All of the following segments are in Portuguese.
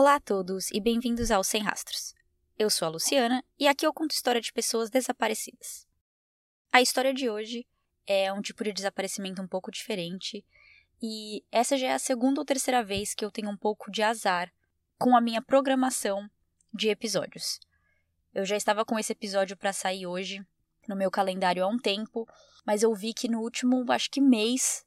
Olá a todos e bem-vindos ao Sem Rastros. Eu sou a Luciana e aqui eu conto história de pessoas desaparecidas. A história de hoje é um tipo de desaparecimento um pouco diferente e essa já é a segunda ou terceira vez que eu tenho um pouco de azar com a minha programação de episódios. Eu já estava com esse episódio para sair hoje no meu calendário há um tempo, mas eu vi que no último, acho que mês,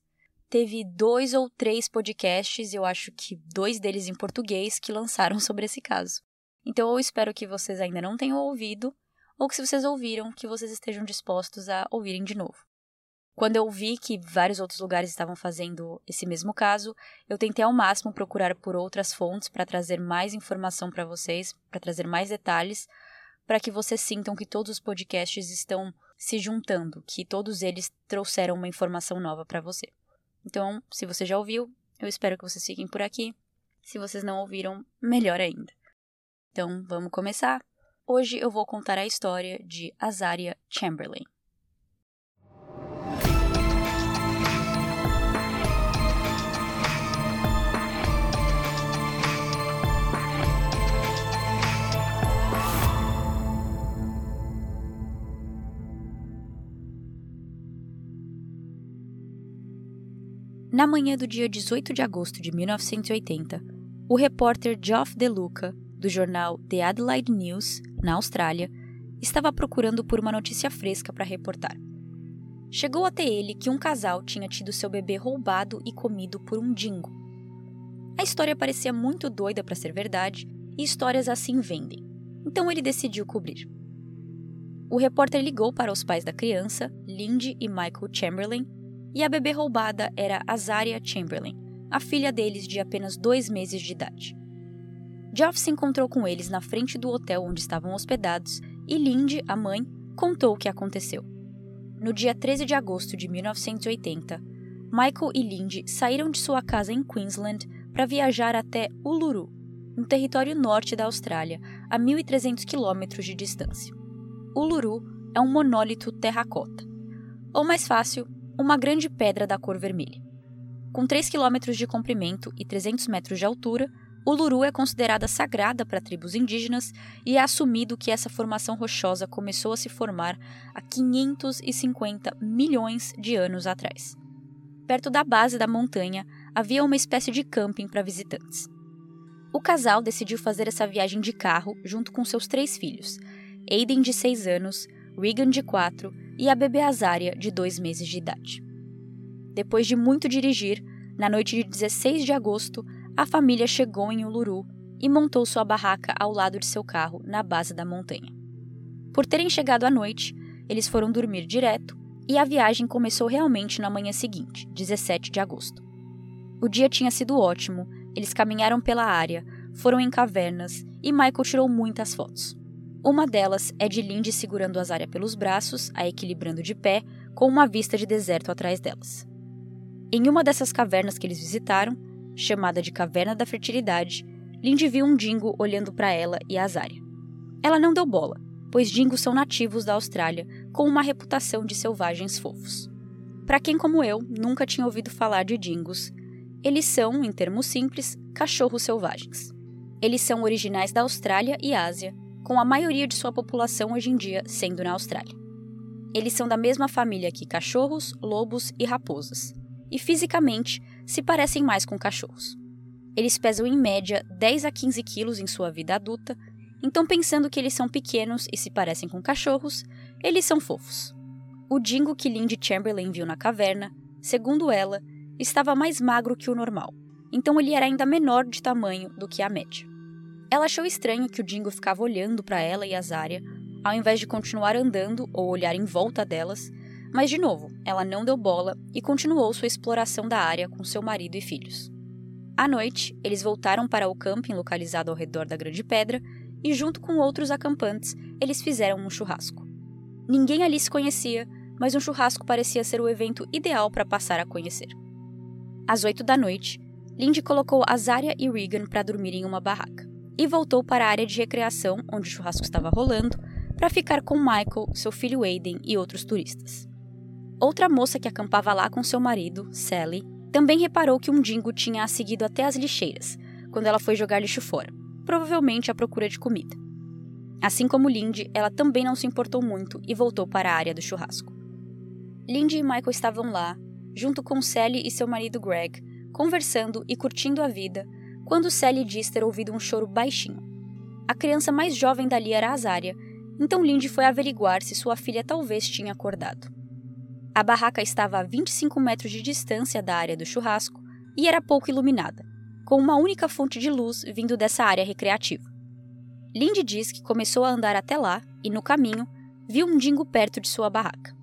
teve dois ou três podcasts, eu acho que dois deles em português, que lançaram sobre esse caso. Então eu espero que vocês ainda não tenham ouvido, ou que se vocês ouviram, que vocês estejam dispostos a ouvirem de novo. Quando eu vi que vários outros lugares estavam fazendo esse mesmo caso, eu tentei ao máximo procurar por outras fontes para trazer mais informação para vocês, para trazer mais detalhes, para que vocês sintam que todos os podcasts estão se juntando, que todos eles trouxeram uma informação nova para você. Então, se você já ouviu, eu espero que vocês fiquem por aqui. Se vocês não ouviram, melhor ainda. Então, vamos começar. Hoje eu vou contar a história de Azaria Chamberlain. Na manhã do dia 18 de agosto de 1980, o repórter Geoff DeLuca, do jornal The Adelaide News, na Austrália, estava procurando por uma notícia fresca para reportar. Chegou até ele que um casal tinha tido seu bebê roubado e comido por um dingo. A história parecia muito doida para ser verdade, e histórias assim vendem. Então ele decidiu cobrir. O repórter ligou para os pais da criança, Lindy e Michael Chamberlain, e a bebê roubada era Azaria Chamberlain, a filha deles de apenas dois meses de idade. Geoff se encontrou com eles na frente do hotel onde estavam hospedados e Lindy, a mãe, contou o que aconteceu. No dia 13 de agosto de 1980, Michael e Lindy saíram de sua casa em Queensland para viajar até Uluru, no território norte da Austrália, a 1.300 quilômetros de distância. Uluru é um monólito terracota. Ou mais fácil, uma grande pedra da cor vermelha. Com 3 km de comprimento e 300 metros de altura, Uluru é considerada sagrada para tribos indígenas e é assumido que essa formação rochosa começou a se formar há 550 milhões de anos atrás. Perto da base da montanha havia uma espécie de camping para visitantes. O casal decidiu fazer essa viagem de carro junto com seus três filhos, Aiden, de 6 anos, Regan, de 4 e a bebê Azária, de dois meses de idade. Depois de muito dirigir, na noite de 16 de agosto, a família chegou em Uluru e montou sua barraca ao lado de seu carro, na base da montanha. Por terem chegado à noite, eles foram dormir direto e a viagem começou realmente na manhã seguinte, 17 de agosto. O dia tinha sido ótimo, eles caminharam pela área, foram em cavernas e Michael tirou muitas fotos. Uma delas é de Lindy segurando Azaria pelos braços, a equilibrando de pé, com uma vista de deserto atrás delas. Em uma dessas cavernas que eles visitaram, chamada de Caverna da Fertilidade, Lindy viu um dingo olhando para ela e Azaria. Ela não deu bola, pois dingos são nativos da Austrália, com uma reputação de selvagens fofos. Para quem, como eu, nunca tinha ouvido falar de dingos, eles são, em termos simples, cachorros selvagens. Eles são originais da Austrália e Ásia com a maioria de sua população hoje em dia sendo na Austrália. Eles são da mesma família que cachorros, lobos e raposas, e fisicamente se parecem mais com cachorros. Eles pesam em média 10 a 15 quilos em sua vida adulta, então pensando que eles são pequenos e se parecem com cachorros, eles são fofos. O dingo que Lindy Chamberlain viu na caverna, segundo ela, estava mais magro que o normal, então ele era ainda menor de tamanho do que a média. Ela achou estranho que o Dingo ficava olhando para ela e a Zarya, ao invés de continuar andando ou olhar em volta delas, mas de novo, ela não deu bola e continuou sua exploração da área com seu marido e filhos. À noite, eles voltaram para o camping localizado ao redor da Grande Pedra e, junto com outros acampantes, eles fizeram um churrasco. Ninguém ali se conhecia, mas um churrasco parecia ser o evento ideal para passar a conhecer. Às oito da noite, Lindy colocou Azaria e Regan para dormir em uma barraca e voltou para a área de recreação onde o churrasco estava rolando para ficar com Michael, seu filho Aiden e outros turistas. Outra moça que acampava lá com seu marido, Sally, também reparou que um dingo tinha a seguido até as lixeiras, quando ela foi jogar lixo fora. provavelmente à procura de comida. Assim como Lindy, ela também não se importou muito e voltou para a área do churrasco. Lindy e Michael estavam lá, junto com Sally e seu marido Greg, conversando e curtindo a vida, quando Sally diz ter ouvido um choro baixinho. A criança mais jovem dali era Azaria, então Lindy foi averiguar se sua filha talvez tinha acordado. A barraca estava a 25 metros de distância da área do churrasco e era pouco iluminada, com uma única fonte de luz vindo dessa área recreativa. Lindy diz que começou a andar até lá e, no caminho, viu um dingo perto de sua barraca.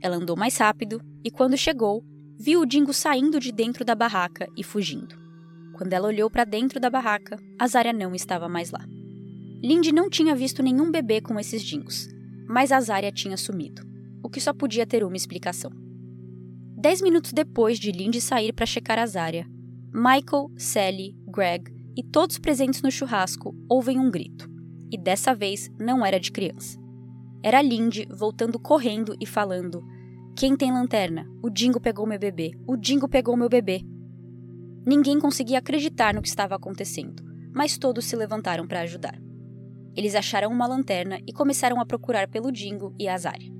Ela andou mais rápido e, quando chegou, viu o dingo saindo de dentro da barraca e fugindo. Quando ela olhou para dentro da barraca, Azaria não estava mais lá. Lindy não tinha visto nenhum bebê com esses dingos, mas Azaria tinha sumido, o que só podia ter uma explicação. Dez minutos depois de Lindy sair para checar Azaria, Michael, Sally, Greg e todos presentes no churrasco ouvem um grito. E dessa vez não era de criança. Era Lindy voltando correndo e falando: Quem tem lanterna? O Dingo pegou meu bebê. O Dingo pegou meu bebê. Ninguém conseguia acreditar no que estava acontecendo, mas todos se levantaram para ajudar. Eles acharam uma lanterna e começaram a procurar pelo Dingo e Azaria.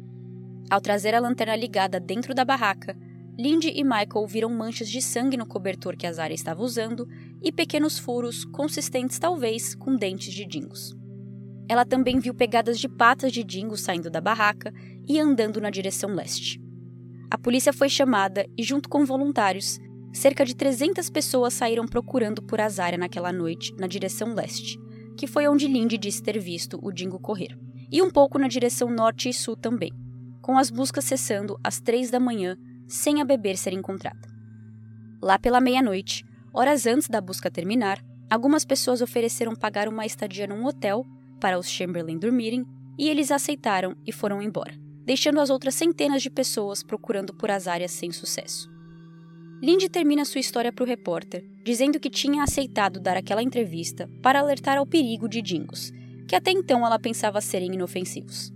Ao trazer a lanterna ligada dentro da barraca, Lindy e Michael viram manchas de sangue no cobertor que a Zara estava usando e pequenos furos, consistentes talvez com dentes de dingos. Ela também viu pegadas de patas de dingos saindo da barraca e andando na direção leste. A polícia foi chamada e, junto com voluntários, cerca de 300 pessoas saíram procurando por Azaria naquela noite na direção leste, que foi onde Lindy disse ter visto o dingo correr, e um pouco na direção norte e sul também, com as buscas cessando às três da manhã sem a beber ser encontrada. Lá pela meia-noite, horas antes da busca terminar, algumas pessoas ofereceram pagar uma estadia num hotel para os Chamberlain dormirem e eles aceitaram e foram embora, deixando as outras centenas de pessoas procurando por áreas sem sucesso. Lindy termina sua história para o repórter, dizendo que tinha aceitado dar aquela entrevista para alertar ao perigo de dingos, que até então ela pensava serem inofensivos.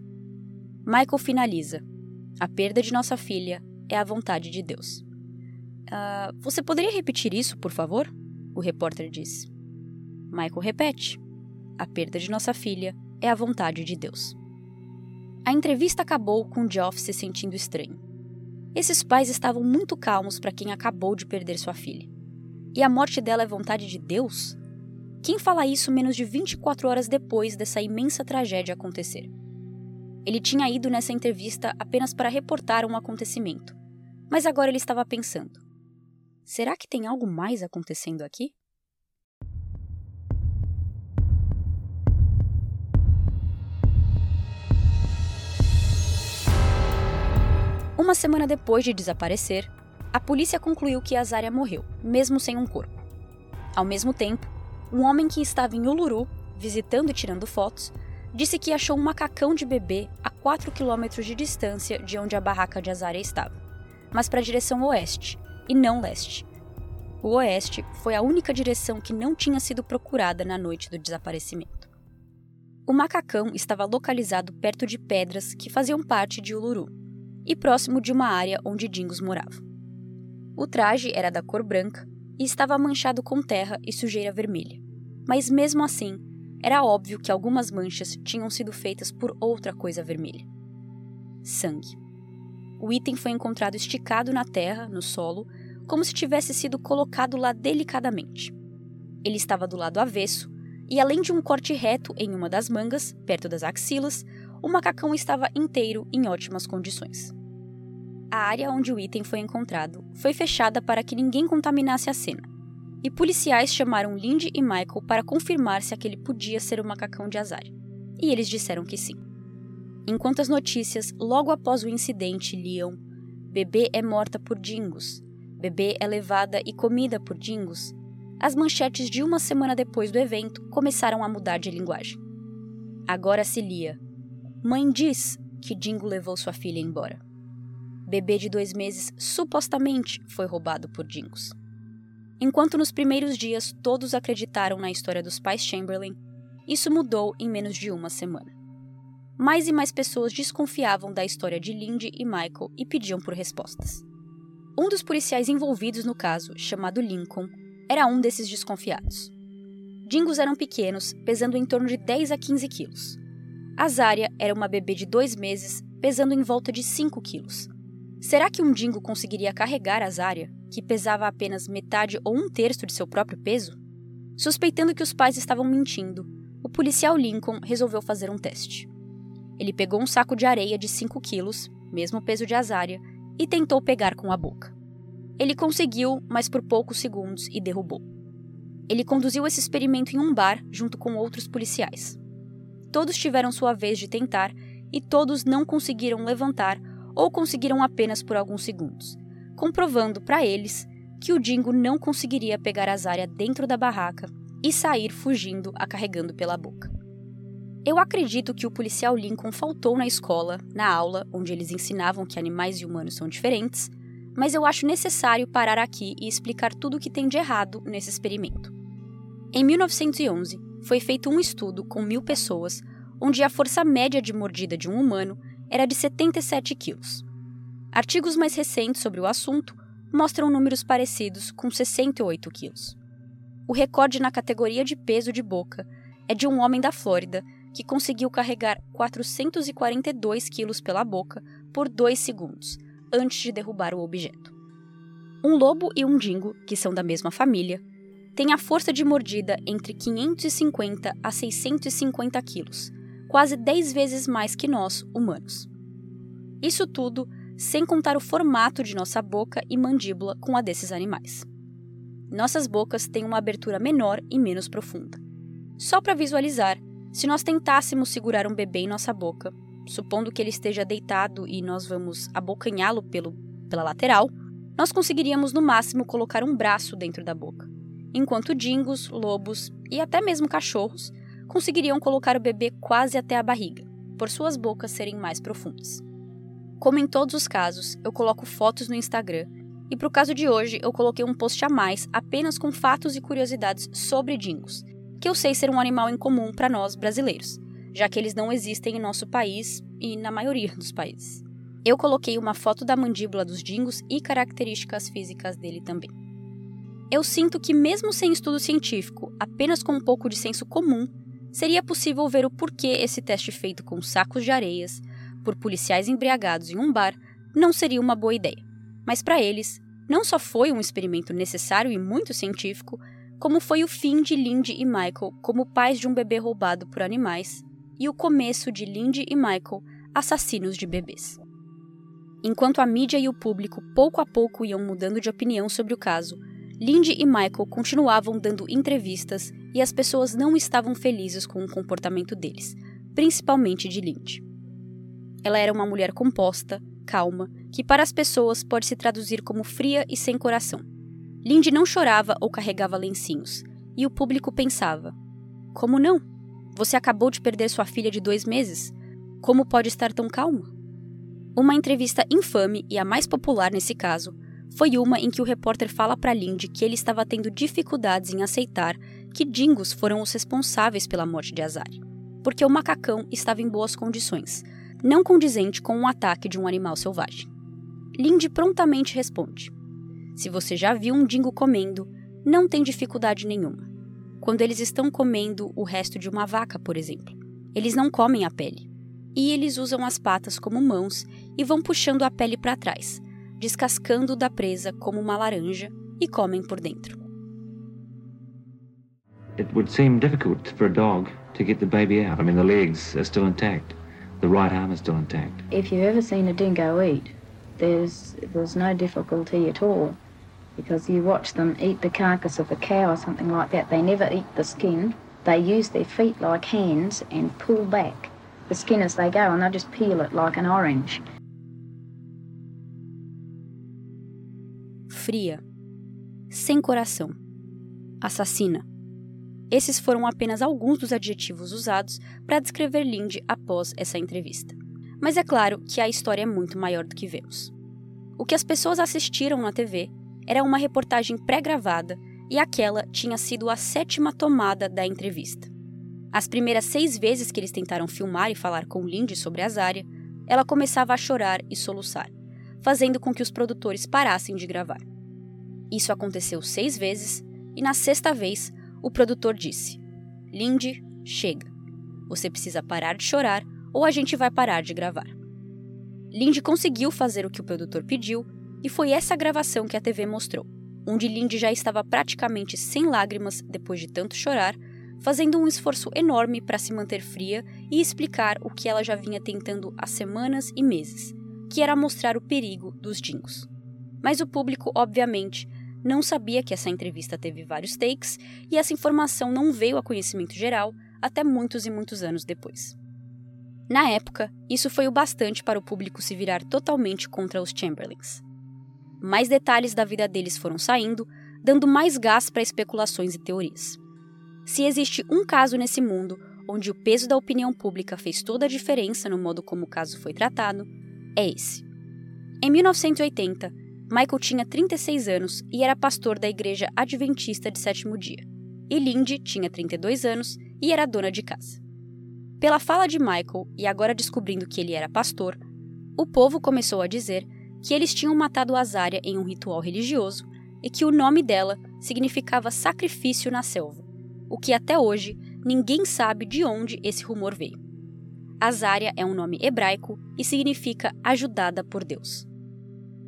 Michael finaliza: A perda de nossa filha é a vontade de Deus. Uh, você poderia repetir isso, por favor? O repórter disse. Michael repete. A perda de nossa filha é a vontade de Deus. A entrevista acabou com Geoff se sentindo estranho. Esses pais estavam muito calmos para quem acabou de perder sua filha. E a morte dela é vontade de Deus? Quem fala isso menos de 24 horas depois dessa imensa tragédia acontecer? Ele tinha ido nessa entrevista apenas para reportar um acontecimento, mas agora ele estava pensando: será que tem algo mais acontecendo aqui? Uma semana depois de desaparecer, a polícia concluiu que Azaria morreu, mesmo sem um corpo. Ao mesmo tempo, um homem que estava em Uluru, visitando e tirando fotos, disse que achou um macacão de bebê a 4 quilômetros de distância de onde a barraca de Azaria estava mas para a direção oeste, e não leste. O oeste foi a única direção que não tinha sido procurada na noite do desaparecimento. O macacão estava localizado perto de pedras que faziam parte de Uluru e próximo de uma área onde dingos moravam. O traje era da cor branca e estava manchado com terra e sujeira vermelha, mas mesmo assim, era óbvio que algumas manchas tinham sido feitas por outra coisa vermelha: sangue. O item foi encontrado esticado na terra, no solo, como se tivesse sido colocado lá delicadamente. Ele estava do lado avesso, e além de um corte reto em uma das mangas, perto das axilas, o macacão estava inteiro em ótimas condições. A área onde o item foi encontrado foi fechada para que ninguém contaminasse a cena, e policiais chamaram Lindy e Michael para confirmar se aquele podia ser o macacão de azar. E eles disseram que sim. Enquanto as notícias, logo após o incidente, liam: Bebê é morta por dingos, bebê é levada e comida por dingos, as manchetes de uma semana depois do evento começaram a mudar de linguagem. Agora se lia: Mãe diz que Dingo levou sua filha embora. Bebê de dois meses supostamente foi roubado por Dingos. Enquanto nos primeiros dias todos acreditaram na história dos pais Chamberlain, isso mudou em menos de uma semana mais e mais pessoas desconfiavam da história de Lindy e Michael e pediam por respostas. Um dos policiais envolvidos no caso, chamado Lincoln, era um desses desconfiados. Dingos eram pequenos, pesando em torno de 10 a 15 quilos. A Zária era uma bebê de dois meses, pesando em volta de 5 quilos. Será que um dingo conseguiria carregar a Zária, que pesava apenas metade ou um terço de seu próprio peso? Suspeitando que os pais estavam mentindo, o policial Lincoln resolveu fazer um teste. Ele pegou um saco de areia de 5 quilos, mesmo peso de Azária, e tentou pegar com a boca. Ele conseguiu, mas por poucos segundos, e derrubou. Ele conduziu esse experimento em um bar junto com outros policiais. Todos tiveram sua vez de tentar e todos não conseguiram levantar ou conseguiram apenas por alguns segundos, comprovando para eles que o Dingo não conseguiria pegar a Zarya dentro da barraca e sair fugindo a carregando pela boca. Eu acredito que o policial Lincoln faltou na escola, na aula, onde eles ensinavam que animais e humanos são diferentes, mas eu acho necessário parar aqui e explicar tudo o que tem de errado nesse experimento. Em 1911, foi feito um estudo com mil pessoas, onde a força média de mordida de um humano era de 77 quilos. Artigos mais recentes sobre o assunto mostram números parecidos com 68 quilos. O recorde na categoria de peso de boca é de um homem da Flórida que conseguiu carregar 442 quilos pela boca por dois segundos, antes de derrubar o objeto. Um lobo e um dingo, que são da mesma família, têm a força de mordida entre 550 a 650 quilos, quase 10 vezes mais que nós, humanos. Isso tudo sem contar o formato de nossa boca e mandíbula com a desses animais. Nossas bocas têm uma abertura menor e menos profunda. Só para visualizar, se nós tentássemos segurar um bebê em nossa boca, supondo que ele esteja deitado e nós vamos abocanhá-lo pela lateral, nós conseguiríamos no máximo colocar um braço dentro da boca, enquanto dingos, lobos e até mesmo cachorros conseguiriam colocar o bebê quase até a barriga, por suas bocas serem mais profundas. Como em todos os casos, eu coloco fotos no Instagram e para o caso de hoje eu coloquei um post a mais apenas com fatos e curiosidades sobre dingos, que eu sei ser um animal incomum para nós brasileiros, já que eles não existem em nosso país e na maioria dos países. Eu coloquei uma foto da mandíbula dos dingos e características físicas dele também. Eu sinto que, mesmo sem estudo científico, apenas com um pouco de senso comum, seria possível ver o porquê esse teste feito com sacos de areias, por policiais embriagados em um bar, não seria uma boa ideia. Mas para eles, não só foi um experimento necessário e muito científico, como foi o fim de Lindy e Michael como pais de um bebê roubado por animais e o começo de Lindy e Michael assassinos de bebês. Enquanto a mídia e o público pouco a pouco iam mudando de opinião sobre o caso, Lindy e Michael continuavam dando entrevistas e as pessoas não estavam felizes com o comportamento deles, principalmente de Lindy. Ela era uma mulher composta, calma, que para as pessoas pode se traduzir como fria e sem coração. Lindy não chorava ou carregava lencinhos, e o público pensava: Como não? Você acabou de perder sua filha de dois meses. Como pode estar tão calma? Uma entrevista infame e a mais popular nesse caso foi uma em que o repórter fala para Lindy que ele estava tendo dificuldades em aceitar que dingos foram os responsáveis pela morte de Azari, porque o macacão estava em boas condições, não condizente com um ataque de um animal selvagem. Lindy prontamente responde: se você já viu um dingo comendo, não tem dificuldade nenhuma. Quando eles estão comendo o resto de uma vaca, por exemplo, eles não comem a pele. E eles usam as patas como mãos e vão puxando a pele para trás, descascando da presa como uma laranja e comem por dentro. It would seem difficult for a dog to get the baby out. I mean, the legs are still intact. The right arm is still intact. If you've ever seen a dingo eat, there's there's no difficulty at all because you watch them eat the carcass of a cow or something like that. They never eat the skin. They use their feet like hands and pull back the skin as they go, and they just peel it like an orange. Fria, sem coração, assassina. Esses foram apenas alguns dos adjetivos usados para descrever Lindy após essa entrevista. Mas é claro que a história é muito maior do que vemos. O que as pessoas assistiram na TV era uma reportagem pré-gravada e aquela tinha sido a sétima tomada da entrevista. As primeiras seis vezes que eles tentaram filmar e falar com Lindy sobre a Zária, ela começava a chorar e soluçar, fazendo com que os produtores parassem de gravar. Isso aconteceu seis vezes e na sexta vez o produtor disse: Lindy, chega. Você precisa parar de chorar ou a gente vai parar de gravar. Lindy conseguiu fazer o que o produtor pediu e foi essa gravação que a TV mostrou, onde Lindy já estava praticamente sem lágrimas depois de tanto chorar, fazendo um esforço enorme para se manter fria e explicar o que ela já vinha tentando há semanas e meses, que era mostrar o perigo dos dingos. Mas o público, obviamente, não sabia que essa entrevista teve vários takes e essa informação não veio a conhecimento geral até muitos e muitos anos depois. Na época, isso foi o bastante para o público se virar totalmente contra os Chamberlains. Mais detalhes da vida deles foram saindo, dando mais gás para especulações e teorias. Se existe um caso nesse mundo onde o peso da opinião pública fez toda a diferença no modo como o caso foi tratado, é esse. Em 1980, Michael tinha 36 anos e era pastor da Igreja Adventista de Sétimo Dia, e Lindy tinha 32 anos e era dona de casa. Pela fala de Michael, e agora descobrindo que ele era pastor, o povo começou a dizer que eles tinham matado Azaria em um ritual religioso e que o nome dela significava sacrifício na selva, o que até hoje ninguém sabe de onde esse rumor veio. Azaria é um nome hebraico e significa ajudada por Deus.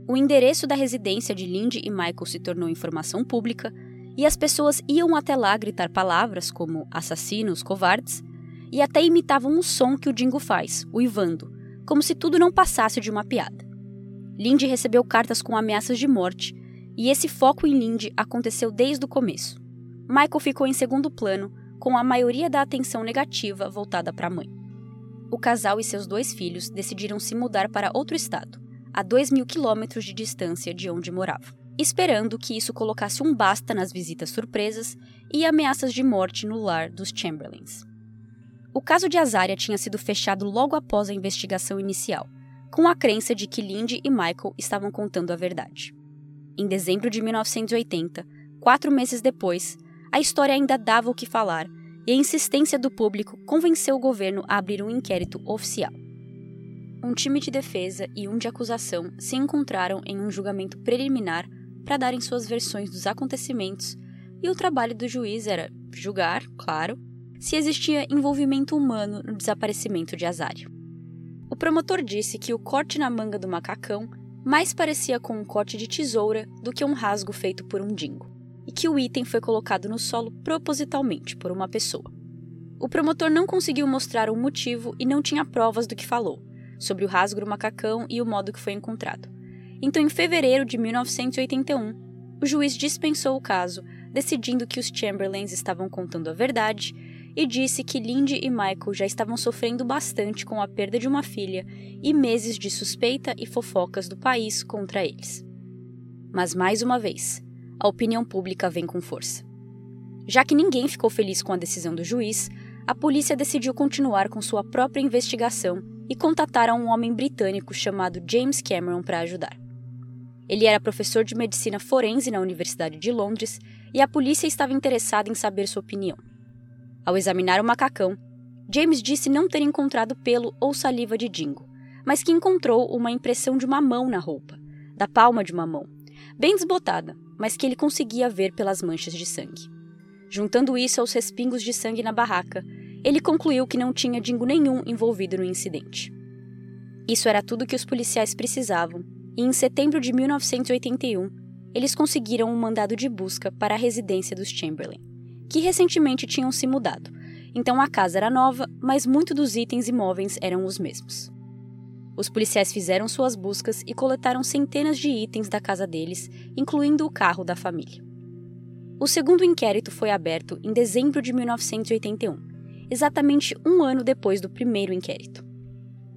O endereço da residência de Lindy e Michael se tornou informação pública e as pessoas iam até lá gritar palavras como assassinos, covardes e até imitavam o som que o Dingo faz, uivando, como se tudo não passasse de uma piada. Lindy recebeu cartas com ameaças de morte, e esse foco em Lindy aconteceu desde o começo. Michael ficou em segundo plano, com a maioria da atenção negativa voltada para a mãe. O casal e seus dois filhos decidiram se mudar para outro estado, a 2 mil quilômetros de distância de onde moravam, esperando que isso colocasse um basta nas visitas surpresas e ameaças de morte no lar dos Chamberlains. O caso de Azaria tinha sido fechado logo após a investigação inicial, com a crença de que Lindy e Michael estavam contando a verdade. Em dezembro de 1980, quatro meses depois, a história ainda dava o que falar e a insistência do público convenceu o governo a abrir um inquérito oficial. Um time de defesa e um de acusação se encontraram em um julgamento preliminar para darem suas versões dos acontecimentos, e o trabalho do juiz era julgar, claro, se existia envolvimento humano no desaparecimento de Azário. O promotor disse que o corte na manga do macacão mais parecia com um corte de tesoura do que um rasgo feito por um dingo, e que o item foi colocado no solo propositalmente por uma pessoa. O promotor não conseguiu mostrar um motivo e não tinha provas do que falou, sobre o rasgo do macacão e o modo que foi encontrado. Então, em fevereiro de 1981, o juiz dispensou o caso, decidindo que os Chamberlains estavam contando a verdade e disse que Lindy e Michael já estavam sofrendo bastante com a perda de uma filha e meses de suspeita e fofocas do país contra eles. Mas mais uma vez, a opinião pública vem com força. Já que ninguém ficou feliz com a decisão do juiz, a polícia decidiu continuar com sua própria investigação e contataram um homem britânico chamado James Cameron para ajudar. Ele era professor de medicina forense na Universidade de Londres e a polícia estava interessada em saber sua opinião. Ao examinar o macacão, James disse não ter encontrado pelo ou saliva de Dingo, mas que encontrou uma impressão de uma mão na roupa, da palma de uma mão, bem desbotada, mas que ele conseguia ver pelas manchas de sangue. Juntando isso aos respingos de sangue na barraca, ele concluiu que não tinha Dingo nenhum envolvido no incidente. Isso era tudo que os policiais precisavam, e em setembro de 1981, eles conseguiram um mandado de busca para a residência dos Chamberlain que recentemente tinham se mudado. Então a casa era nova, mas muitos dos itens imóveis eram os mesmos. Os policiais fizeram suas buscas e coletaram centenas de itens da casa deles, incluindo o carro da família. O segundo inquérito foi aberto em dezembro de 1981, exatamente um ano depois do primeiro inquérito.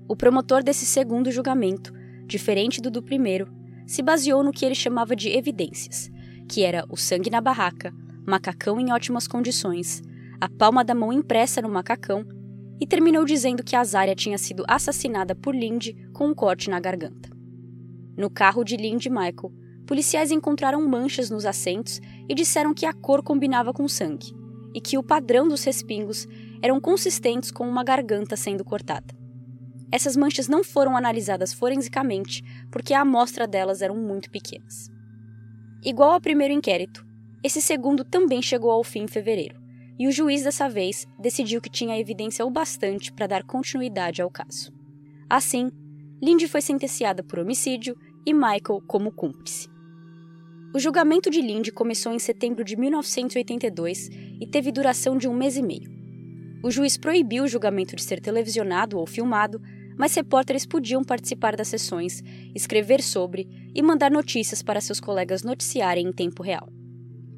O promotor desse segundo julgamento, diferente do do primeiro, se baseou no que ele chamava de evidências, que era o sangue na barraca, macacão em ótimas condições, a palma da mão impressa no macacão, e terminou dizendo que Azaria tinha sido assassinada por Lindy com um corte na garganta. No carro de Lindy Michael, policiais encontraram manchas nos assentos e disseram que a cor combinava com sangue, e que o padrão dos respingos eram consistentes com uma garganta sendo cortada. Essas manchas não foram analisadas forensicamente porque a amostra delas eram muito pequenas. Igual ao primeiro inquérito, esse segundo também chegou ao fim em fevereiro, e o juiz dessa vez decidiu que tinha evidência o bastante para dar continuidade ao caso. Assim, Lindy foi sentenciada por homicídio e Michael como cúmplice. O julgamento de Lindy começou em setembro de 1982 e teve duração de um mês e meio. O juiz proibiu o julgamento de ser televisionado ou filmado, mas repórteres podiam participar das sessões, escrever sobre e mandar notícias para seus colegas noticiarem em tempo real.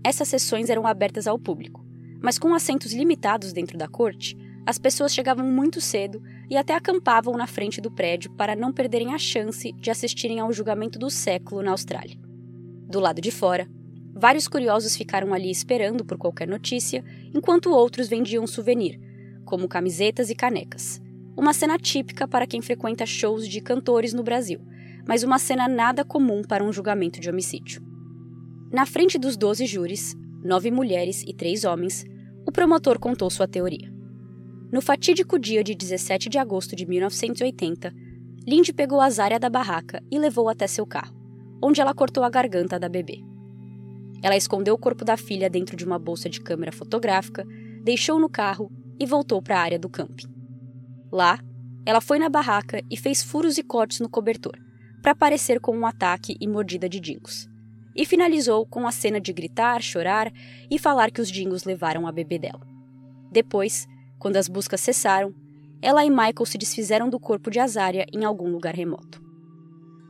Essas sessões eram abertas ao público, mas com assentos limitados dentro da corte, as pessoas chegavam muito cedo e até acampavam na frente do prédio para não perderem a chance de assistirem ao julgamento do século na Austrália. Do lado de fora, vários curiosos ficaram ali esperando por qualquer notícia, enquanto outros vendiam souvenir, como camisetas e canecas. Uma cena típica para quem frequenta shows de cantores no Brasil, mas uma cena nada comum para um julgamento de homicídio. Na frente dos 12 júris, nove mulheres e três homens, o promotor contou sua teoria. No fatídico dia de 17 de agosto de 1980, Lindy pegou a Zária da barraca e levou até seu carro, onde ela cortou a garganta da bebê. Ela escondeu o corpo da filha dentro de uma bolsa de câmera fotográfica, deixou no carro e voltou para a área do camping. Lá, ela foi na barraca e fez furos e cortes no cobertor, para parecer com um ataque e mordida de dingos. E finalizou com a cena de gritar, chorar e falar que os dingos levaram a bebê dela. Depois, quando as buscas cessaram, ela e Michael se desfizeram do corpo de Azaria em algum lugar remoto.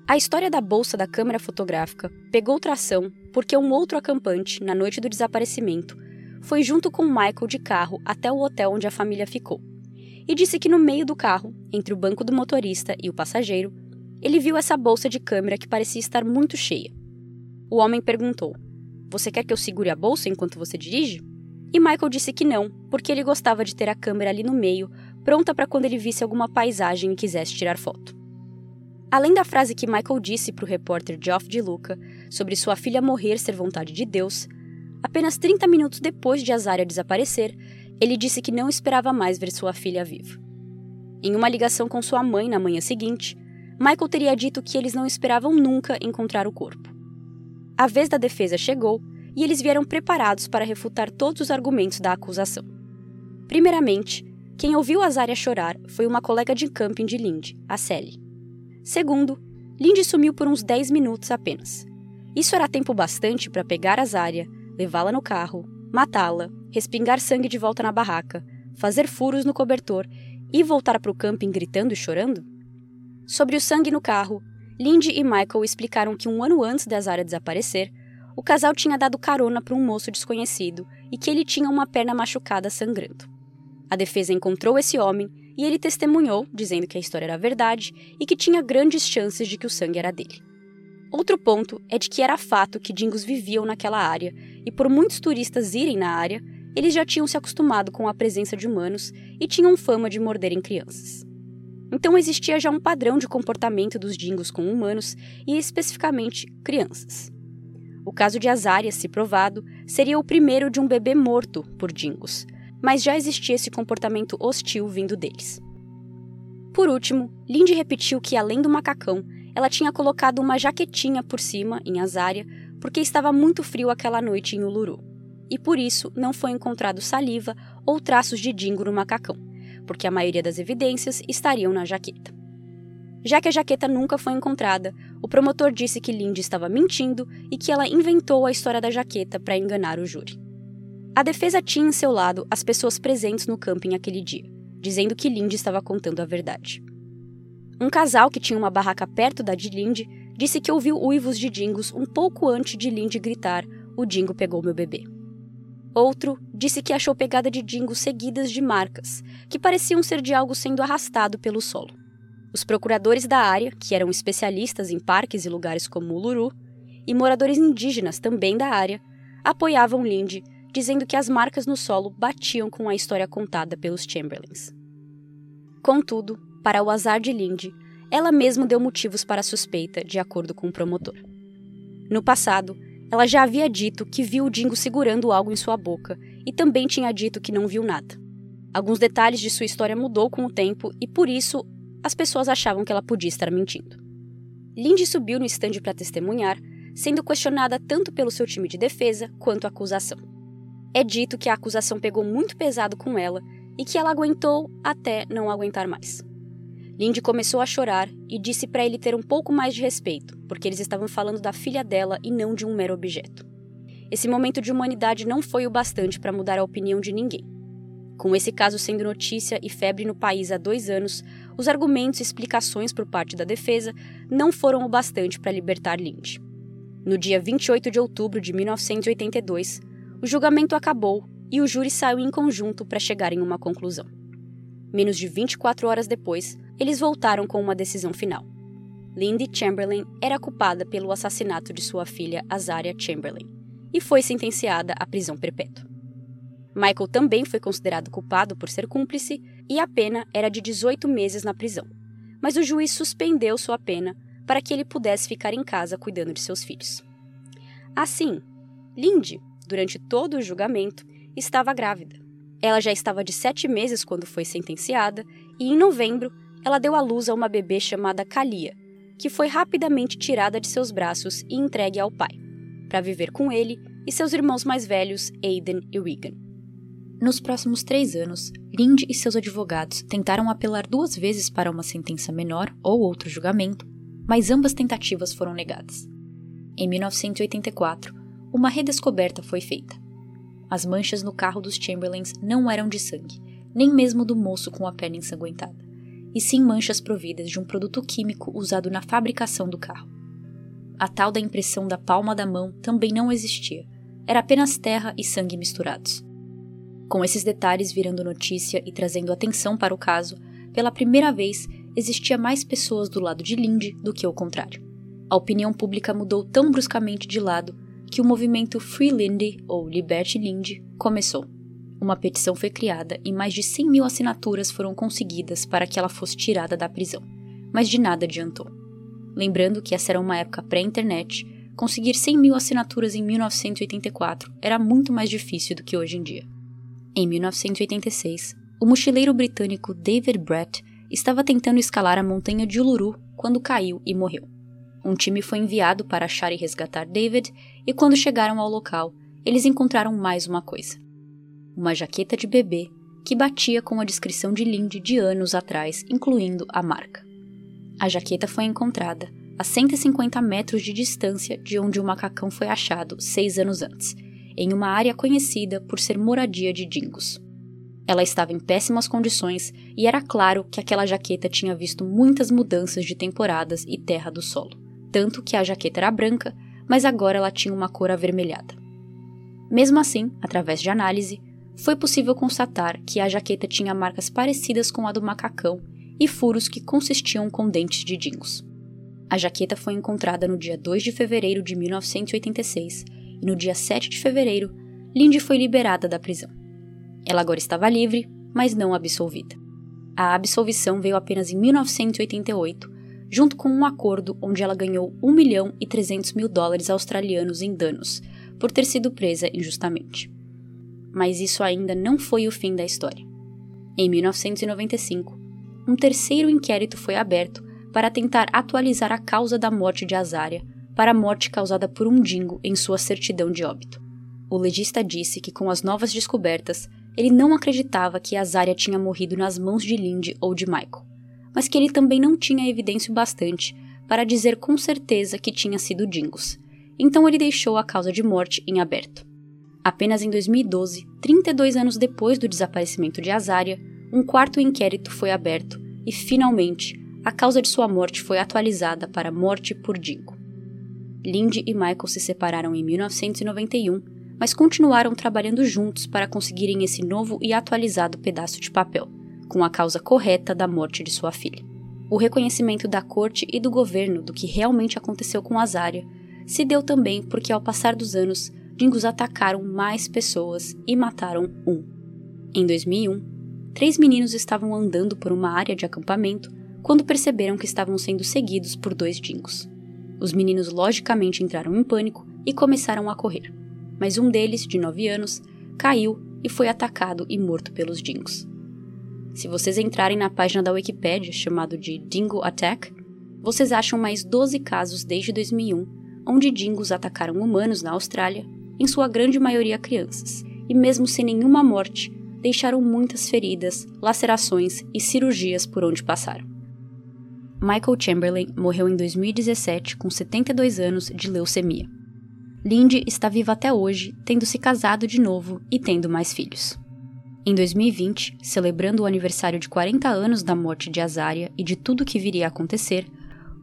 A história da bolsa da câmera fotográfica pegou tração porque um outro acampante, na noite do desaparecimento, foi junto com Michael de carro até o hotel onde a família ficou. E disse que no meio do carro, entre o banco do motorista e o passageiro, ele viu essa bolsa de câmera que parecia estar muito cheia. O homem perguntou: Você quer que eu segure a bolsa enquanto você dirige? E Michael disse que não, porque ele gostava de ter a câmera ali no meio, pronta para quando ele visse alguma paisagem e quisesse tirar foto. Além da frase que Michael disse para o repórter Geoff de Luca sobre sua filha morrer ser vontade de Deus, apenas 30 minutos depois de Azaria desaparecer, ele disse que não esperava mais ver sua filha viva. Em uma ligação com sua mãe na manhã seguinte, Michael teria dito que eles não esperavam nunca encontrar o corpo. A vez da defesa chegou e eles vieram preparados para refutar todos os argumentos da acusação. Primeiramente, quem ouviu Azaria chorar foi uma colega de camping de Lindy, a Sally. Segundo, Lindy sumiu por uns 10 minutos apenas. Isso era tempo bastante para pegar Azaria, levá-la no carro, matá-la, respingar sangue de volta na barraca, fazer furos no cobertor e voltar para o camping gritando e chorando? Sobre o sangue no carro, Lindy e Michael explicaram que um ano antes da Azaria desaparecer, o casal tinha dado carona para um moço desconhecido e que ele tinha uma perna machucada sangrando. A defesa encontrou esse homem e ele testemunhou, dizendo que a história era verdade e que tinha grandes chances de que o sangue era dele. Outro ponto é de que era fato que dingos viviam naquela área e, por muitos turistas irem na área, eles já tinham se acostumado com a presença de humanos e tinham fama de morderem crianças. Então existia já um padrão de comportamento dos dingos com humanos e especificamente crianças. O caso de Azaria, se provado, seria o primeiro de um bebê morto por dingos, mas já existia esse comportamento hostil vindo deles. Por último, Lindy repetiu que, além do macacão, ela tinha colocado uma jaquetinha por cima, em Azaria, porque estava muito frio aquela noite em Uluru. E por isso não foi encontrado saliva ou traços de dingo no macacão, porque a maioria das evidências estariam na jaqueta. Já que a jaqueta nunca foi encontrada, o promotor disse que Lindy estava mentindo e que ela inventou a história da jaqueta para enganar o júri. A defesa tinha em seu lado as pessoas presentes no camping aquele dia, dizendo que Lindy estava contando a verdade. Um casal que tinha uma barraca perto da de Lindy disse que ouviu uivos de dingos um pouco antes de Lindy gritar: O dingo pegou meu bebê. Outro disse que achou pegada de dingos seguidas de marcas, que pareciam ser de algo sendo arrastado pelo solo. Os procuradores da área, que eram especialistas em parques e lugares como Uluru, e moradores indígenas também da área, apoiavam Lindy, dizendo que as marcas no solo batiam com a história contada pelos Chamberlains. Contudo, para o azar de Lindy, ela mesma deu motivos para a suspeita, de acordo com o promotor. No passado, ela já havia dito que viu o Dingo segurando algo em sua boca e também tinha dito que não viu nada. Alguns detalhes de sua história mudou com o tempo e por isso as pessoas achavam que ela podia estar mentindo. Lindy subiu no estande para testemunhar, sendo questionada tanto pelo seu time de defesa quanto a acusação. É dito que a acusação pegou muito pesado com ela e que ela aguentou até não aguentar mais. Lindy começou a chorar e disse para ele ter um pouco mais de respeito, porque eles estavam falando da filha dela e não de um mero objeto. Esse momento de humanidade não foi o bastante para mudar a opinião de ninguém. Com esse caso sendo notícia e febre no país há dois anos, os argumentos e explicações por parte da defesa não foram o bastante para libertar Lindy. No dia 28 de outubro de 1982, o julgamento acabou e o júri saiu em conjunto para chegar em uma conclusão. Menos de 24 horas depois, eles voltaram com uma decisão final. Lindy Chamberlain era culpada pelo assassinato de sua filha Azaria Chamberlain e foi sentenciada à prisão perpétua. Michael também foi considerado culpado por ser cúmplice e a pena era de 18 meses na prisão, mas o juiz suspendeu sua pena para que ele pudesse ficar em casa cuidando de seus filhos. Assim, Lindy, durante todo o julgamento, estava grávida. Ela já estava de sete meses quando foi sentenciada e, em novembro, ela deu à luz a uma bebê chamada Kalia, que foi rapidamente tirada de seus braços e entregue ao pai, para viver com ele e seus irmãos mais velhos, Aiden e Regan. Nos próximos três anos, Lindy e seus advogados tentaram apelar duas vezes para uma sentença menor ou outro julgamento, mas ambas tentativas foram negadas. Em 1984, uma redescoberta foi feita. As manchas no carro dos Chamberlains não eram de sangue, nem mesmo do moço com a perna ensanguentada e sim manchas providas de um produto químico usado na fabricação do carro. A tal da impressão da palma da mão também não existia, era apenas terra e sangue misturados. Com esses detalhes virando notícia e trazendo atenção para o caso, pela primeira vez existia mais pessoas do lado de Lindy do que o contrário. A opinião pública mudou tão bruscamente de lado que o movimento Free Lindy, ou Liberte Lindy, começou. Uma petição foi criada e mais de 100 mil assinaturas foram conseguidas para que ela fosse tirada da prisão, mas de nada adiantou. Lembrando que essa era uma época pré-internet, conseguir 100 mil assinaturas em 1984 era muito mais difícil do que hoje em dia. Em 1986, o mochileiro britânico David Brett estava tentando escalar a montanha de Uluru quando caiu e morreu. Um time foi enviado para achar e resgatar David, e quando chegaram ao local, eles encontraram mais uma coisa uma jaqueta de bebê que batia com a descrição de Lindy de anos atrás, incluindo a marca. A jaqueta foi encontrada a 150 metros de distância de onde o macacão foi achado seis anos antes, em uma área conhecida por ser moradia de dingos. Ela estava em péssimas condições e era claro que aquela jaqueta tinha visto muitas mudanças de temporadas e terra do solo, tanto que a jaqueta era branca, mas agora ela tinha uma cor avermelhada. Mesmo assim, através de análise, foi possível constatar que a jaqueta tinha marcas parecidas com a do macacão e furos que consistiam com dentes de dingos. A jaqueta foi encontrada no dia 2 de fevereiro de 1986 e no dia 7 de fevereiro, Lindy foi liberada da prisão. Ela agora estava livre, mas não absolvida. A absolvição veio apenas em 1988, junto com um acordo onde ela ganhou 1 milhão e 300 mil dólares australianos em danos por ter sido presa injustamente mas isso ainda não foi o fim da história. Em 1995, um terceiro inquérito foi aberto para tentar atualizar a causa da morte de Azaria para a morte causada por um dingo em sua certidão de óbito. O legista disse que com as novas descobertas, ele não acreditava que Azaria tinha morrido nas mãos de Lindy ou de Michael, mas que ele também não tinha evidência bastante para dizer com certeza que tinha sido dingos. Então ele deixou a causa de morte em aberto. Apenas em 2012, 32 anos depois do desaparecimento de Azaria, um quarto inquérito foi aberto e, finalmente, a causa de sua morte foi atualizada para morte por Dingo. Lindy e Michael se separaram em 1991, mas continuaram trabalhando juntos para conseguirem esse novo e atualizado pedaço de papel, com a causa correta da morte de sua filha. O reconhecimento da corte e do governo do que realmente aconteceu com Azaria se deu também porque, ao passar dos anos, dingos atacaram mais pessoas e mataram um. Em 2001, três meninos estavam andando por uma área de acampamento quando perceberam que estavam sendo seguidos por dois dingos. Os meninos logicamente entraram em pânico e começaram a correr, mas um deles, de 9 anos, caiu e foi atacado e morto pelos dingos. Se vocês entrarem na página da Wikipedia chamado de Dingo Attack, vocês acham mais 12 casos desde 2001 onde dingos atacaram humanos na Austrália em sua grande maioria crianças, e, mesmo sem nenhuma morte, deixaram muitas feridas, lacerações e cirurgias por onde passaram. Michael Chamberlain morreu em 2017 com 72 anos de leucemia. Lindy está viva até hoje, tendo se casado de novo e tendo mais filhos. Em 2020, celebrando o aniversário de 40 anos da morte de Azaria e de tudo que viria a acontecer,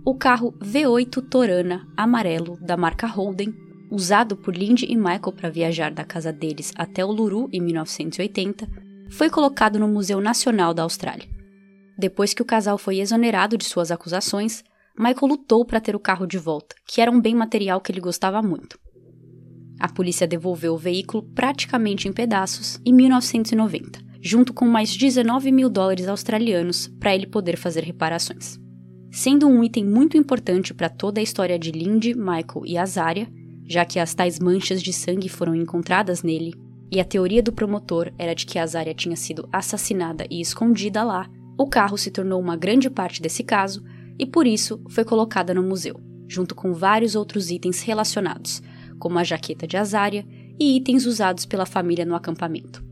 o carro V8 Torana amarelo da marca Holden usado por Lindy e Michael para viajar da casa deles até o Luru em 1980, foi colocado no Museu Nacional da Austrália. Depois que o casal foi exonerado de suas acusações, Michael lutou para ter o carro de volta, que era um bem material que ele gostava muito. A polícia devolveu o veículo praticamente em pedaços em 1990, junto com mais 19 mil dólares australianos para ele poder fazer reparações. Sendo um item muito importante para toda a história de Lindy, Michael e Azaria, já que as tais manchas de sangue foram encontradas nele, e a teoria do promotor era de que Azaria tinha sido assassinada e escondida lá, o carro se tornou uma grande parte desse caso e por isso foi colocada no museu, junto com vários outros itens relacionados, como a jaqueta de Azaria e itens usados pela família no acampamento.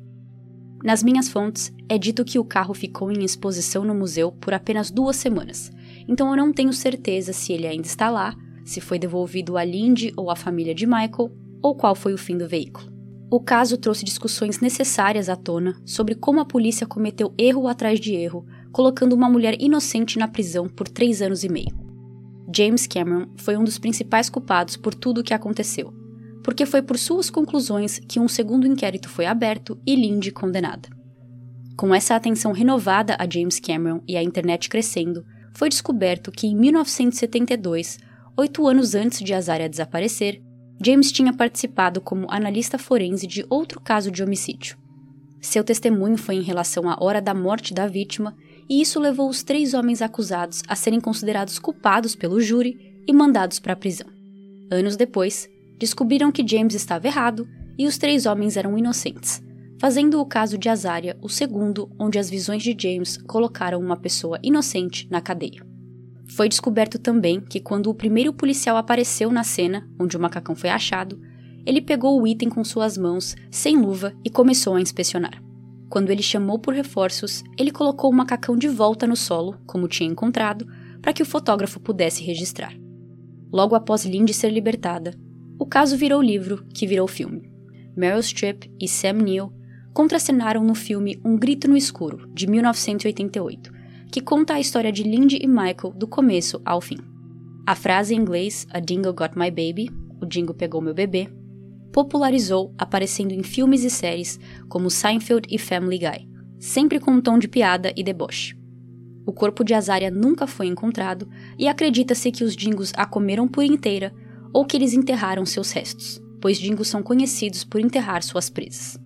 Nas minhas fontes, é dito que o carro ficou em exposição no museu por apenas duas semanas, então eu não tenho certeza se ele ainda está lá se foi devolvido a Lindy ou à família de Michael, ou qual foi o fim do veículo. O caso trouxe discussões necessárias à tona sobre como a polícia cometeu erro atrás de erro, colocando uma mulher inocente na prisão por três anos e meio. James Cameron foi um dos principais culpados por tudo o que aconteceu, porque foi por suas conclusões que um segundo inquérito foi aberto e Lindy condenada. Com essa atenção renovada a James Cameron e a internet crescendo, foi descoberto que em 1972 Oito anos antes de Azaria desaparecer, James tinha participado como analista forense de outro caso de homicídio. Seu testemunho foi em relação à hora da morte da vítima, e isso levou os três homens acusados a serem considerados culpados pelo júri e mandados para a prisão. Anos depois, descobriram que James estava errado e os três homens eram inocentes, fazendo o caso de Azaria o segundo onde as visões de James colocaram uma pessoa inocente na cadeia. Foi descoberto também que quando o primeiro policial apareceu na cena, onde o macacão foi achado, ele pegou o item com suas mãos, sem luva, e começou a inspecionar. Quando ele chamou por reforços, ele colocou o macacão de volta no solo, como tinha encontrado, para que o fotógrafo pudesse registrar. Logo após Lindy ser libertada, o caso virou livro, que virou filme. Meryl Streep e Sam Neill contracenaram no filme Um Grito no Escuro, de 1988, que conta a história de Lindy e Michael do começo ao fim. A frase em inglês A Dingo Got My Baby, o Dingo pegou meu bebê, popularizou aparecendo em filmes e séries como Seinfeld e Family Guy, sempre com um tom de piada e deboche. O corpo de Azaria nunca foi encontrado e acredita-se que os dingos a comeram por inteira ou que eles enterraram seus restos, pois dingos são conhecidos por enterrar suas presas.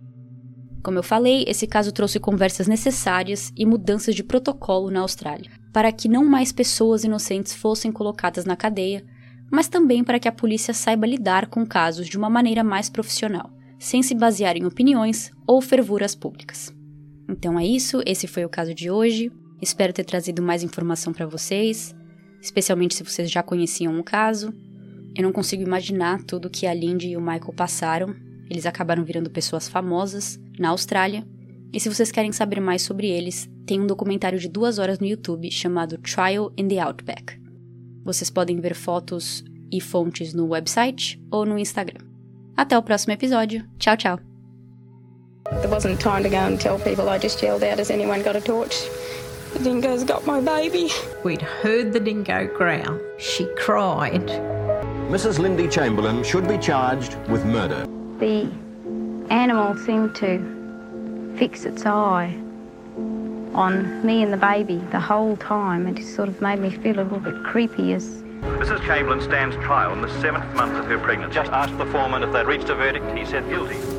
Como eu falei, esse caso trouxe conversas necessárias e mudanças de protocolo na Austrália, para que não mais pessoas inocentes fossem colocadas na cadeia, mas também para que a polícia saiba lidar com casos de uma maneira mais profissional, sem se basear em opiniões ou fervuras públicas. Então é isso, esse foi o caso de hoje. Espero ter trazido mais informação para vocês, especialmente se vocês já conheciam o caso. Eu não consigo imaginar tudo que a Lindy e o Michael passaram. Eles acabaram virando pessoas famosas, na Austrália. E se vocês querem saber mais sobre eles, tem um documentário de duas horas no YouTube chamado Trial in the Outback. Vocês podem ver fotos e fontes no website ou no Instagram. Até o próximo episódio. Tchau, tchau. There wasn't time to go and tell people. I just yelled out, "Has anyone got a torch?" The dingo's got my baby. We'd heard the dingo growl. She cried. Mrs. Lindy Chamberlain should be charged with murder. The animal seemed to fix its eye on me and the baby the whole time. It just sort of made me feel a little bit creepy as Mrs. Chamberlain stands trial in the seventh month of her pregnancy. Just asked the foreman if they'd reached a verdict. He said guilty.